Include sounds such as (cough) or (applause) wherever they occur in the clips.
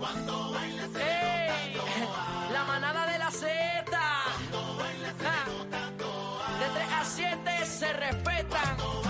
Cuando bailas se nota (laughs) La manada de la Z. Cuando bailas se ah. nota De 3 a 7 se respetan.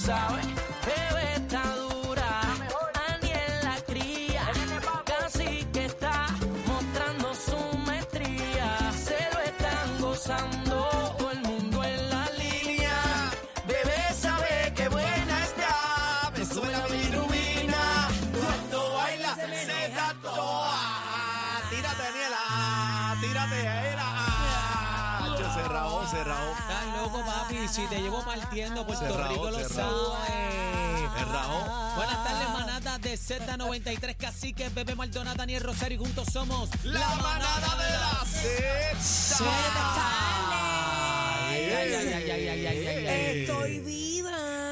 Sabes, bebé está dura. Aniel la cría. Casi que está mostrando su maestría. Se lo están gozando. si, si te llevo partiendo Puerto Rico lo sabe. Buenas tardes, manada de Z93, Cacique, Bebé Maldonado, Daniel Rosario. Y juntos somos la, manada, de la Z. Z. Ay, ay, ay, ay, ay, ay, Estoy viva.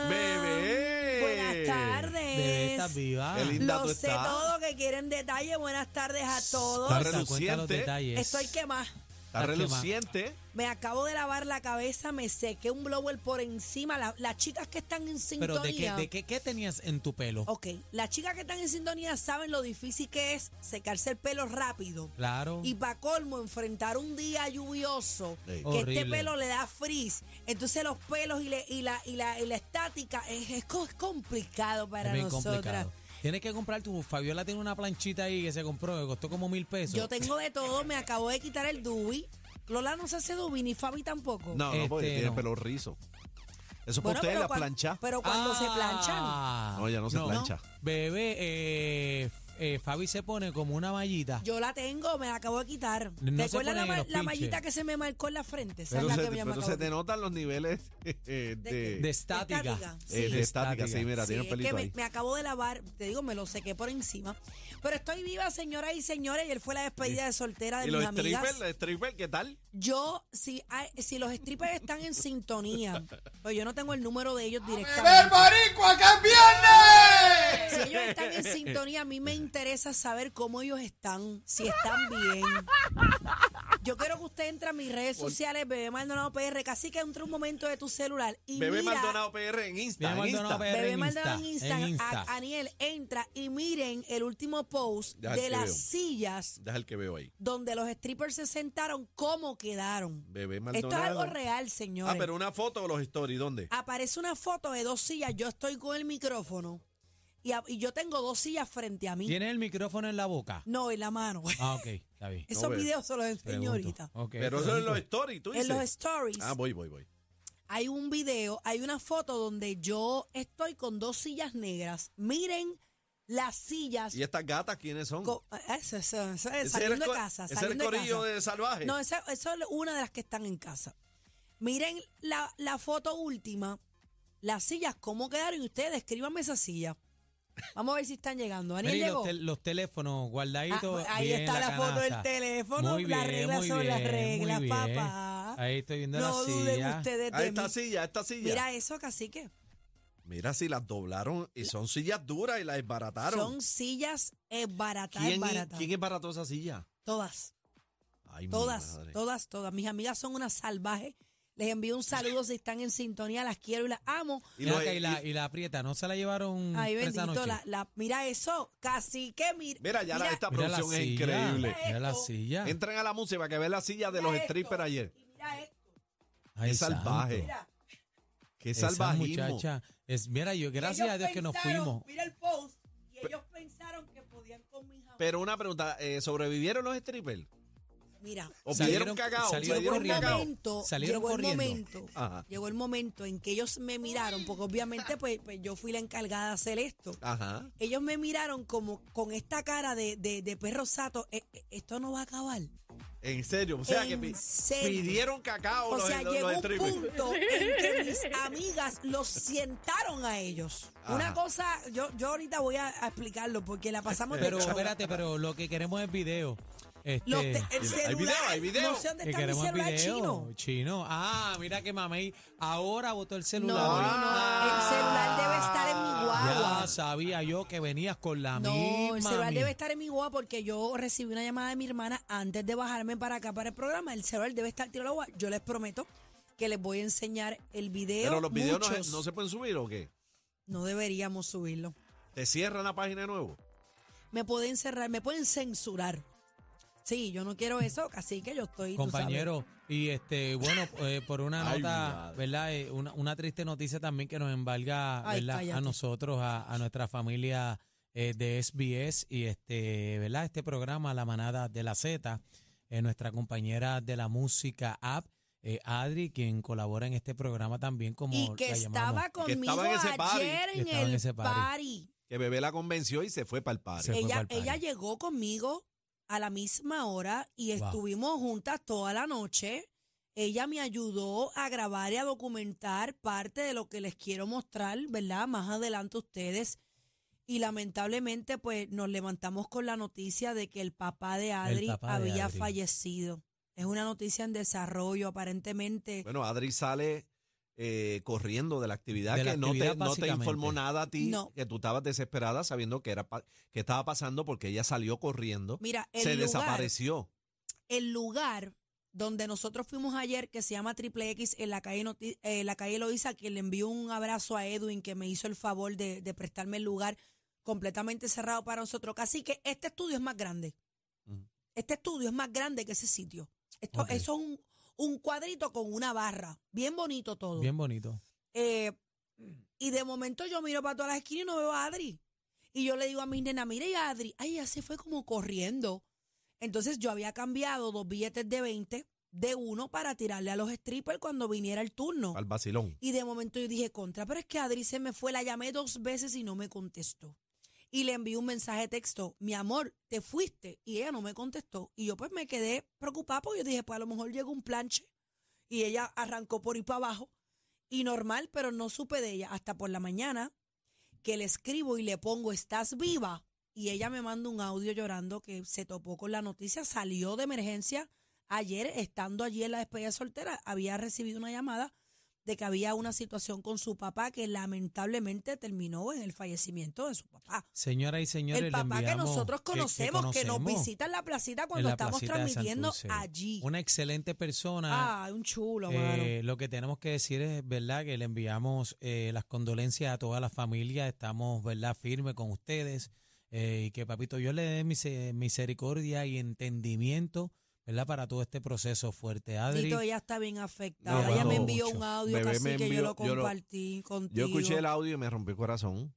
Bebé. Buenas tardes. Estás viva. Qué linda Lo tú sé todo que quieren detalle. Buenas tardes a todos. Está reluciente. Los detalles. Estoy quemada. Está reluciente. Me acabo de lavar la cabeza, me sequé un blower por encima. La- las chicas que están en Pero ¿de qué, sintonía. de qué, qué tenías en tu pelo? Ok, las chicas que están en sintonía saben lo difícil que es secarse el pelo rápido. Claro. Y para colmo, enfrentar un día lluvioso, Sí. que este pelo le da frizz. Entonces los pelos y, le- y la, y, la, y la estática es, es co- es complicado para bien nosotras. complicado. Tienes que comprar tu. Fabiola tiene una planchita ahí que se compró, que costó como mil pesos. Yo tengo de todo, me acabo de quitar el dubi. Lola no se hace dubi, ni Fabi tampoco. No, no, porque Este, tiene no. pelo rizo. Eso Bueno, para ustedes, la cuan- plancha. Pero cuando se planchan. Ah. No, ya no se plancha. Bebé, eh, eh, Fabi se pone como una mallita. Yo la tengo, me la acabo de quitar. No ¿Te se acuerdas la, ponen ma- los la pinches. mallita que se me marcó en la frente? Esa Pero, es la se, que me pero acabo se de te notan los niveles eh, ¿De de, De estática. Eh, de estática. Sí, mira, Sí, tiene un es que pelito me, ahí. me acabo de lavar, te digo, me lo sequé por encima. Pero estoy viva, señoras y señores. Ayer fue la despedida de soltera de ¿Y mis los amigas. strippers, los strippers, qué tal? Yo, si, hay- si los strippers están en sintonía, (laughs) yo no tengo el número de ellos directamente. Si ellos están en sintonía, a mí me interesa saber cómo ellos están, si están bien. Yo quiero que usted entre a mis redes sociales, Bebé Maldonado PR, casi que entre un momento de tu celular y Bebé mira, Maldonado PR en Insta. Bebé en Maldonado. PR. Bebé en Maldonado en Insta, en Insta. A- Aniel, entra y miren el último post Deja de las veo. sillas Deja el que veo ahí. donde los strippers se sentaron, cómo quedaron. Bebé Esto Maldonado. es algo real, señores. Ah, pero una foto o los stories, ¿dónde? Aparece una foto de dos sillas, yo estoy con el micrófono y, a- y yo tengo dos sillas frente a mí. ¿Tienes el micrófono en la boca? No, en la mano. Ah, ok, está bien. (laughs) Esos veo. videos se los enseño Pregunto. ahorita. Ok, pero eso es pregunto. los stories, tú dices. En los stories Ah, voy, voy, voy. hay un video, hay una foto donde yo estoy con dos sillas negras. Miren las sillas. ¿Y estas gatas quiénes son? co- Eso, eso, eso, ¿Ese saliendo era de co- casa. ¿Ese era el saliendo de corillo casa. de salvaje? No, esa, eso es una de las que están en casa. Miren la, la foto última, las sillas, cómo quedaron y ustedes escríbanme esa silla. Vamos a ver si están llegando. Daniel llegó. los, tel- los teléfonos Ah, guardaditos. pues ahí bien está la, foto del teléfono. Muy las reglas muy son las reglas, muy papá. Ahí estoy viendo no la duden silla. ustedes A de esta mí. silla, a esta silla. Mira eso, cacique. Mira si las doblaron y son sillas duras y las desbarataron. Son sillas baratas, ¿Quién. ¿Quién es barato esa silla? Todas, Ay, mi todas, madre. todas, todas. Mis amigas son unas salvajes. Les envío un saludo si están en sintonía. Las quiero y las amo. Y acá, y, la, y- la aprieta, ¿no se la llevaron Ay, bendito. anoche? La, la- mira eso, cacique. Mira, Mira, ya la- mira, esta Mira la producción es silla, increíble. Mira la silla. Entren a la música para que vean la silla de los mira strippers ayer. y Mira esto. Ay, Qué salvaje. Mira. Qué Esa salvajismo. muchacha. Es, mira, yo, gracias Ellos a Dios que nos fuimos. Mira el post. Y ellos pensaron que podían con mi jamón. Pero una pregunta, eh, ¿sobrevivieron los strippers? Mira, ¿O Salieron- pidieron cagao? salieron llegó el ¿Pidieron corriendo. cagao? momento, Salieron llegó el momento, Ajá. llegó el momento en que ellos me miraron, porque obviamente pues, pues yo fui la encargada de hacer esto. Ajá. Ellos me miraron como con esta cara de, de, de perro sato, "Eh, eh, esto no va a acabar. En serio, o sea que En serio. pidieron cacao O los, sea, los- llegó los un punto en que mis amigas los sientaron a ellos. Una cosa, yo, yo ahorita voy a, a explicarlo porque la pasamos de Pero show. espérate, pero lo que queremos es video. Este, Los te- el Hay celular, video, hay video. No sé dónde que está mi queremos celular video. chino. Chino. Ah, mira que mamey ahora botó el No, celular. no, no. El celular debe estar en mi guagua. Ya sabía yo que venías con la No, misma. el celular debe estar en mi guagua porque yo recibí una llamada de mi hermana antes de bajarme para acá para el programa. El celular debe estar tirado a la guagua. Yo les prometo que les voy a enseñar el video. Pero los videos no, se- muchos. no se pueden subir o qué? No deberíamos subirlo. ¿Te cierran la página de nuevo? Me pueden cerrar, me pueden censurar. Sí, yo no quiero eso, así que yo estoy. tú sabes. Compañero, y este, bueno, eh, por una (laughs) Ay, nota. ¿verdad? Eh, una, una triste noticia también que nos embarga, Ay, ¿verdad? A nosotros, a, a nuestra familia eh, de SBS y este, ¿verdad? Este programa, La Manada de la Z, eh, nuestra compañera de la música app, eh, Adri, quien colabora en este programa también como Y que la estaba Que conmigo estaba en ese ayer Que en el ese party. party. Que bebé la convenció y se fue para el party. Ella, ella llegó conmigo a la misma hora y Wow. estuvimos juntas toda la noche. Ella me ayudó a grabar y a documentar parte de lo que les quiero mostrar, ¿verdad? Más adelante ustedes. Y lamentablemente, pues nos levantamos con la noticia de que el papá de Adri papá de había Adri. fallecido. Es una noticia en desarrollo, aparentemente. Bueno, Adri sale eh, corriendo de la actividad De la que no, te, no te informó nada a ti, No. que tú estabas desesperada sabiendo que, era pa- que estaba pasando porque ella salió corriendo, Mira, el se lugar, desapareció. el lugar donde nosotros fuimos ayer, que se llama Triple X, en la calle, Noti- eh, la calle Loíza, quien le envió un abrazo a Edwin, que me hizo el favor de, de prestarme el lugar completamente cerrado para nosotros. Así que este estudio es más grande. Este estudio es más grande que ese sitio. Esto. Eso es un, un cuadrito con una barra. Bien bonito todo. Bien bonito. Eh, y de momento yo miro para todas las esquinas y no veo a Adri. Y yo le digo a mi nena, mire, y Adri, ay, ya se fue como corriendo. Entonces yo había cambiado dos billetes de 20 de uno para tirarle a los strippers cuando viniera el turno. Al vacilón. Y de momento yo dije, contra, pero es que Adri se me fue, la llamé dos veces y no me contestó. Y le envié un mensaje de texto, mi amor, te fuiste. Y ella no me contestó. Y yo pues me quedé preocupada porque yo dije, pues a lo mejor llegó un planche. Y ella arrancó por ir para abajo. Y normal, pero no supe de ella hasta por la mañana que le escribo y le pongo, ¿estás viva? Y ella me manda un audio llorando que se topó con la noticia, salió de emergencia. Ayer, estando allí en la despedida soltera, había recibido una llamada de que había una situación con su papá que lamentablemente terminó en el fallecimiento de su papá. Señoras y señores, el papá que nosotros conocemos, que, nos conocemos visita en la placita cuando la estamos placita transmitiendo allí. Una excelente persona. Ah, un chulo. Eh, lo que tenemos que decir es, ¿verdad? Que le enviamos eh, las condolencias a toda la familia. Estamos, ¿verdad? Firmes con ustedes. eh, y que Papito Dios le dé mise- misericordia y entendimiento, ¿verdad? Para todo este proceso fuerte. Adri, Tito, ella está bien afectada. No, ella me envió mucho. un audio Bebé casi que yo lo yo lo- compartí contigo. Yo escuché el audio y me rompió el corazón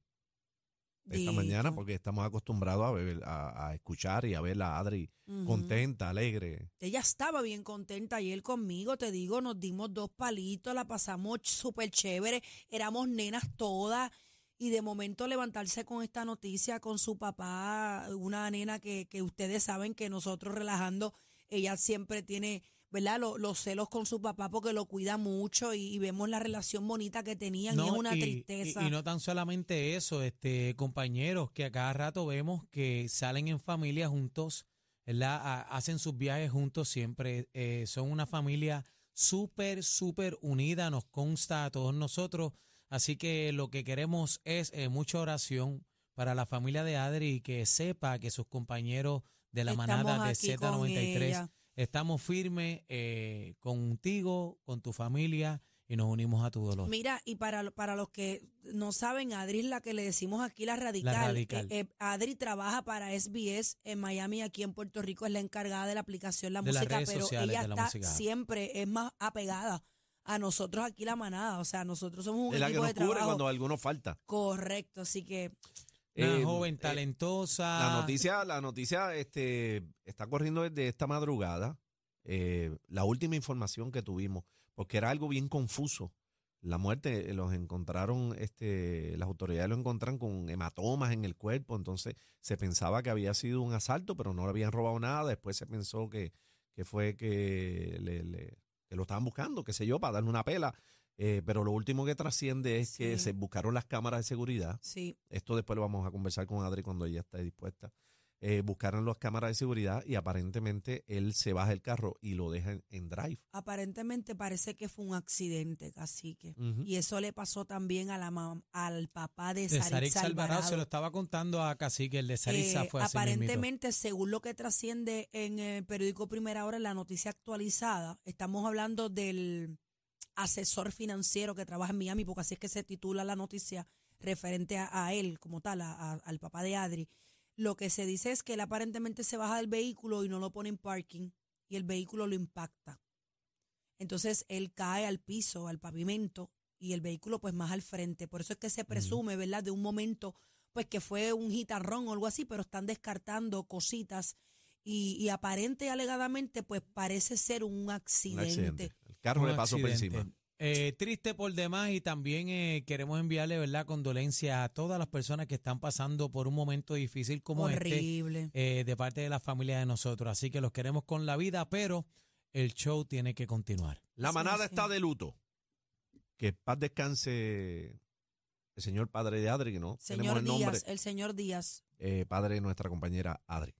esta Dito. mañana porque estamos acostumbrados a, beber- a, a escuchar y a ver a Adri contenta, alegre. Ella estaba bien contenta ayer conmigo, te digo, nos dimos dos palitos, la pasamos súper chévere, éramos nenas todas y de momento levantarse con esta noticia con su papá, una nena que, que ustedes saben que nosotros relajando, ella siempre tiene, ¿verdad? Lo- los celos con su papá porque lo cuida mucho y, y vemos la relación bonita que tenían y es una y, tristeza. y- y no tan solamente eso, este compañeros que a cada rato vemos que salen en familia juntos, ¿verdad? A- hacen sus viajes juntos siempre. eh, son una familia súper, súper unida, nos consta a todos nosotros. Así que lo que queremos es eh, mucha oración para la familia de Adri y que sepa que sus compañeros de la Estamos manada de aquí con Z93 ella. estamos firmes eh, contigo, con tu familia y nos unimos a tu dolor. Mira, y para, para los que no saben, Adri es la que le decimos aquí la radical. radical. Eh, eh, Adri trabaja para SBS en Miami, y aquí en Puerto Rico, es la encargada de la aplicación La De Música, pero ella de la está música. siempre, es más apegada a nosotros aquí la manada. O sea, nosotros somos un Es la que equipo nos de cubre trabajo. cuando alguno falta. Correcto, así que Una Eh, joven eh, talentosa. La noticia, la noticia este, está corriendo desde esta madrugada. eh, la última información que tuvimos, porque era algo bien confuso. La muerte los encontraron, este, las autoridades lo encontraron con hematomas en el cuerpo, entonces se pensaba que había sido un asalto, pero no le habían robado nada. Después se pensó que, que fue que, le- le- que lo estaban buscando, qué sé yo, para darle una pela. Eh, pero lo último que trasciende es que Sí. se buscaron las cámaras de seguridad sí. esto después lo vamos a conversar con Adri cuando ella esté dispuesta. eh, buscaron las cámaras de seguridad y aparentemente él se baja el carro y lo deja en, en drive. Aparentemente parece que fue un accidente, cacique. Y eso le pasó también a la mam- al papá de De Sarix Alvarado se lo estaba contando a Cacique, el de Sarisa Eh, fue así mismito. aparentemente, según lo que trasciende en el periódico Primera Hora, en la noticia actualizada, estamos hablando del asesor financiero que trabaja en Miami, porque así es que se titula la noticia referente a, a él como tal, a- a- al papá de Adri. Lo que se dice es que él aparentemente se baja del vehículo y no lo pone en parking y el vehículo lo impacta. Entonces él cae al piso, al pavimento y el vehículo pues más al frente. Por eso es que se presume, ¿verdad? De un momento pues que fue un gitarrón o algo así, pero están descartando cositas y, y aparente y alegadamente pues parece ser un Un accidente. Carro le pasó por encima. Eh, triste por demás y también eh, queremos enviarle verdad condolencia a todas las personas que están pasando por un momento difícil como este Horrible. eh, de parte de la familia de nosotros. Así que los queremos con la vida, pero el show tiene que continuar. La manada está de luto. Que paz descanse el señor padre de Adri, que no tenemos Señor el nombre. Díaz, el señor Díaz. eh, padre de nuestra compañera Adri.